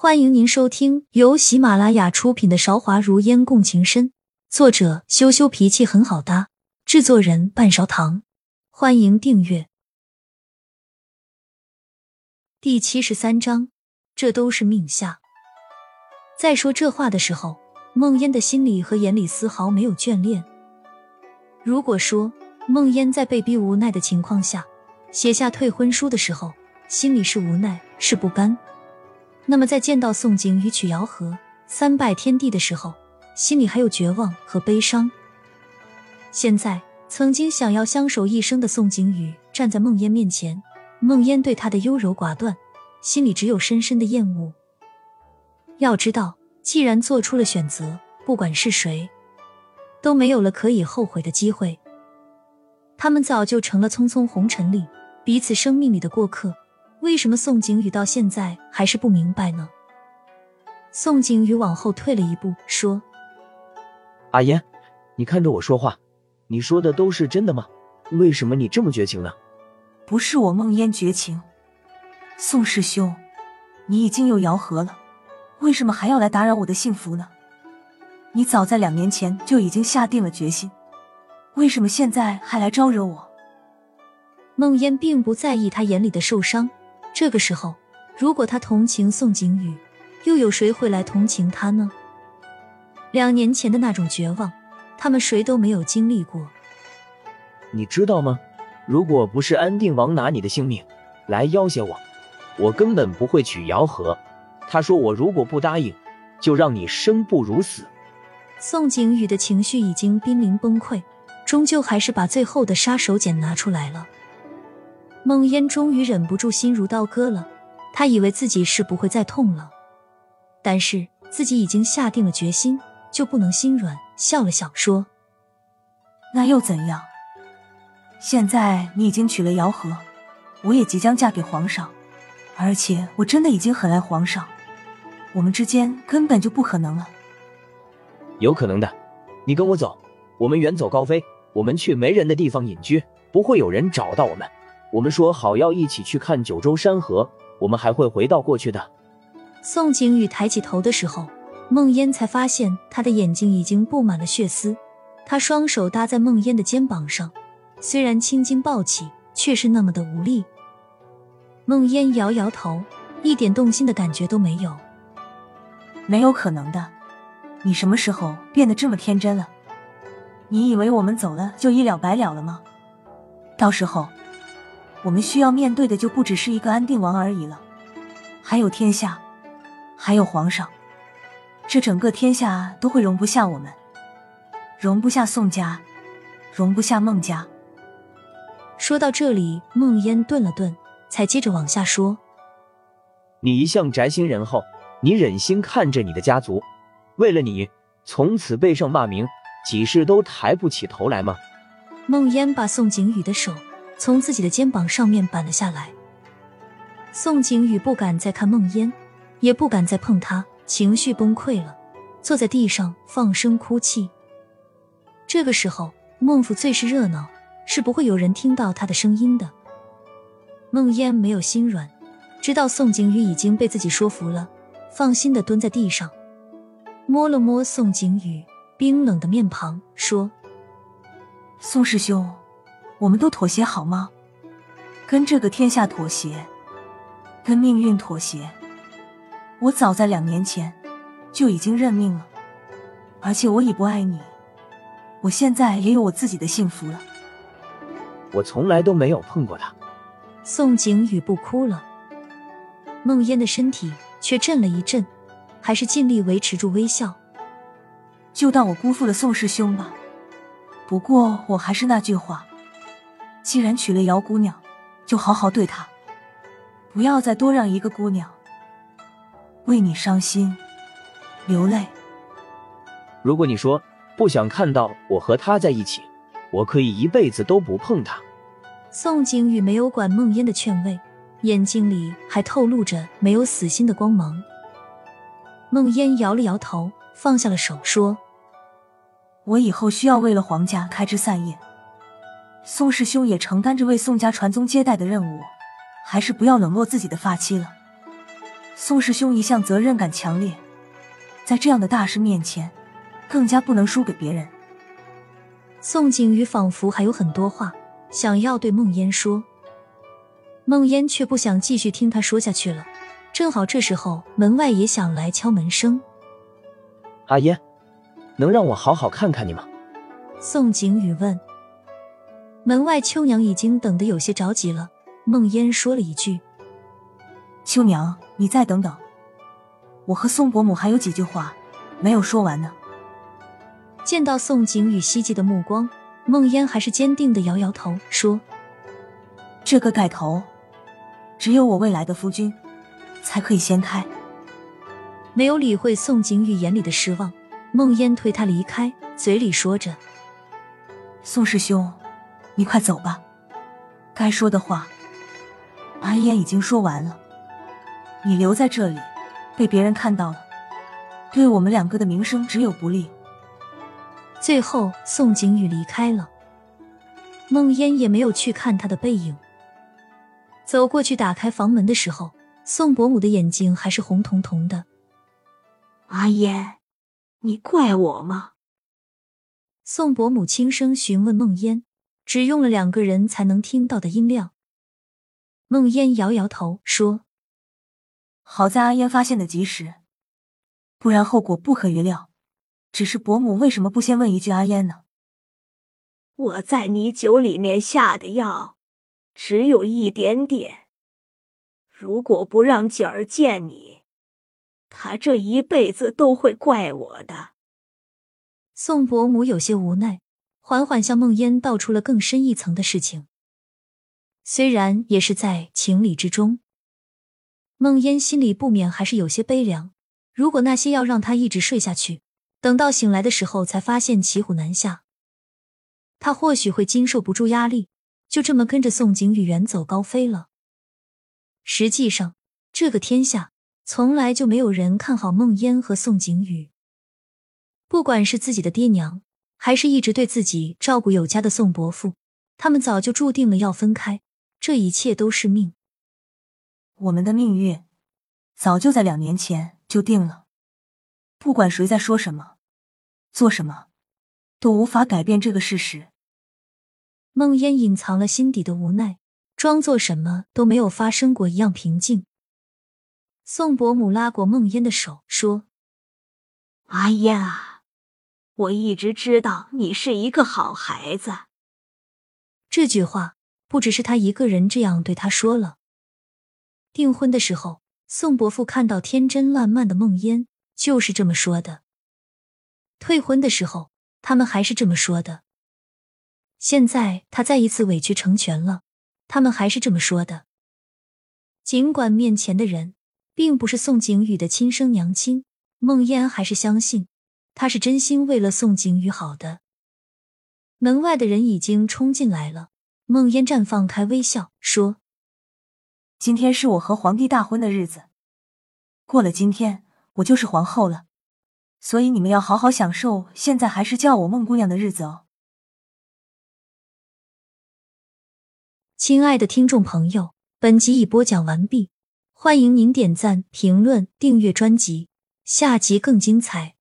欢迎您收听由喜马拉雅出品的《韶华如烟共情深》，作者羞羞脾气很好搭，制作人半勺糖。欢迎订阅。第七十三章，这都是命下。在说这话的时候，梦烟的心里和眼里丝毫没有眷恋。如果说梦烟在被逼无奈的情况下写下退婚书的时候，心里是无奈，是不甘。那么，在见到宋景宇曲瑶和三拜天地的时候，心里还有绝望和悲伤。现在，曾经想要相守一生的宋景宇站在梦烟面前，梦烟对他的优柔寡断，心里只有深深的厌恶。要知道，既然做出了选择，不管是谁，都没有了可以后悔的机会。他们早就成了匆匆红尘里彼此生命里的过客。为什么宋景宇到现在还是不明白呢？宋景宇往后退了一步，说：“阿烟，你看着我说话，你说的都是真的吗？为什么你这么绝情呢？”“不是我梦烟绝情，宋师兄，你已经有姚和了，为什么还要来打扰我的幸福呢？你早在两年前就已经下定了决心，为什么现在还来招惹我？”梦烟并不在意他眼里的受伤。这个时候，如果他同情宋景宇，又有谁会来同情他呢？两年前的那种绝望，他们谁都没有经历过。你知道吗？如果不是安定王拿你的性命来要挟我，我根本不会娶姚和。他说我如果不答应，就让你生不如死。宋景宇的情绪已经濒临崩溃，终究还是把最后的杀手锏拿出来了。梦烟终于忍不住心如刀割了，他以为自己是不会再痛了，但是自己已经下定了决心，就不能心软。笑了笑说：“那又怎样？现在你已经娶了姚和，我也即将嫁给皇上，而且我真的已经很爱皇上，我们之间根本就不可能了。有可能的，你跟我走，我们远走高飞，我们去没人的地方隐居，不会有人找到我们。”我们说好要一起去看九州山河，我们还会回到过去的。宋景宇抬起头的时候，梦烟才发现他的眼睛已经布满了血丝。他双手搭在梦烟的肩膀上，虽然青筋暴起，却是那么的无力。梦烟摇摇头，一点动心的感觉都没有。没有可能的，你什么时候变得这么天真了？你以为我们走了就一了百了了吗？到时候。我们需要面对的就不只是一个安定王而已了，还有天下，还有皇上，这整个天下都会容不下我们，容不下宋家，容不下孟家。说到这里，孟烟顿了顿，才接着往下说：“你一向宅心仁厚，你忍心看着你的家族为了你从此背上骂名，几世都抬不起头来吗？”孟烟把宋景宇的手。从自己的肩膀上面板了下来。宋景宇不敢再看梦烟，也不敢再碰她，情绪崩溃了，坐在地上放声哭泣。这个时候，孟府最是热闹，是不会有人听到他的声音的。梦烟没有心软，知道宋景宇已经被自己说服了，放心的蹲在地上，摸了摸宋景宇冰冷的面庞，说：“宋师兄。”我们都妥协好吗？跟这个天下妥协，跟命运妥协。我早在两年前就已经认命了，而且我已不爱你。我现在也有我自己的幸福了。我从来都没有碰过他。宋景宇不哭了，梦烟的身体却震了一震，还是尽力维持住微笑。就当我辜负了宋师兄吧。不过我还是那句话。既然娶了姚姑娘，就好好对她，不要再多让一个姑娘为你伤心流泪。如果你说不想看到我和他在一起，我可以一辈子都不碰他。宋景宇没有管梦烟的劝慰，眼睛里还透露着没有死心的光芒。梦烟摇了摇头，放下了手，说：“我以后需要为了皇家开枝散叶。”宋师兄也承担着为宋家传宗接代的任务，还是不要冷落自己的发妻了。宋师兄一向责任感强烈，在这样的大事面前，更加不能输给别人。宋景瑜仿佛还有很多话想要对孟烟说，孟烟却不想继续听他说下去了。正好这时候，门外也响来敲门声。阿烟，能让我好好看看你吗？宋景宇问。门外秋娘已经等得有些着急了。孟烟说了一句：“秋娘，你再等等，我和宋伯母还有几句话没有说完呢。”见到宋景宇希冀的目光，孟烟还是坚定的摇摇头，说：“这个盖头，只有我未来的夫君才可以掀开。”没有理会宋景宇眼里的失望，孟烟推他离开，嘴里说着：“宋师兄，你快走吧，该说的话。”阿烟已经说完了，你留在这里，被别人看到了，对我们两个的名声只有不利。最后，宋景宇离开了，孟烟也没有去看他的背影。走过去打开房门的时候，宋伯母的眼睛还是红彤彤的。阿烟，你怪我吗？宋伯母轻声询问孟烟，只用了两个人才能听到的音量。孟烟摇摇头说：“好在阿烟发现的及时，不然后果不可预料。只是伯母为什么不先问一句阿烟呢？”我在你酒里面下的药只有一点点，如果不让景儿见你，他这一辈子都会怪我的。宋伯母有些无奈，缓缓向孟烟道出了更深一层的事情。虽然也是在情理之中，孟烟心里不免还是有些悲凉。如果那些药让他一直睡下去，等到醒来的时候才发现骑虎难下，他或许会经受不住压力，就这么跟着宋景宇远走高飞了。实际上，这个天下从来就没有人看好孟烟和宋景宇，不管是自己的爹娘，还是一直对自己照顾有加的宋伯父，他们早就注定了要分开。这一切都是命，我们的命运早就在两年前就定了。不管谁在说什么、做什么，都无法改变这个事实。梦烟隐藏了心底的无奈，装作什么都没有发生过一样平静。宋伯母拉过梦烟的手，说：“阿烟啊，我一直知道你是一个好孩子。”这句话。不只是他一个人这样对他说了。订婚的时候，宋伯父看到天真烂漫的梦烟，就是这么说的；退婚的时候，他们还是这么说的。现在他再一次委曲成全了，他们还是这么说的。尽管面前的人并不是宋景宇的亲生娘亲，梦烟还是相信他是真心为了宋景宇好的。门外的人已经冲进来了。孟烟绽放开微笑说：“今天是我和皇帝大婚的日子，过了今天，我就是皇后了。所以你们要好好享受现在还是叫我孟姑娘的日子哦。”亲爱的听众朋友，本集已播讲完毕，欢迎您点赞、评论、订阅专辑，下集更精彩。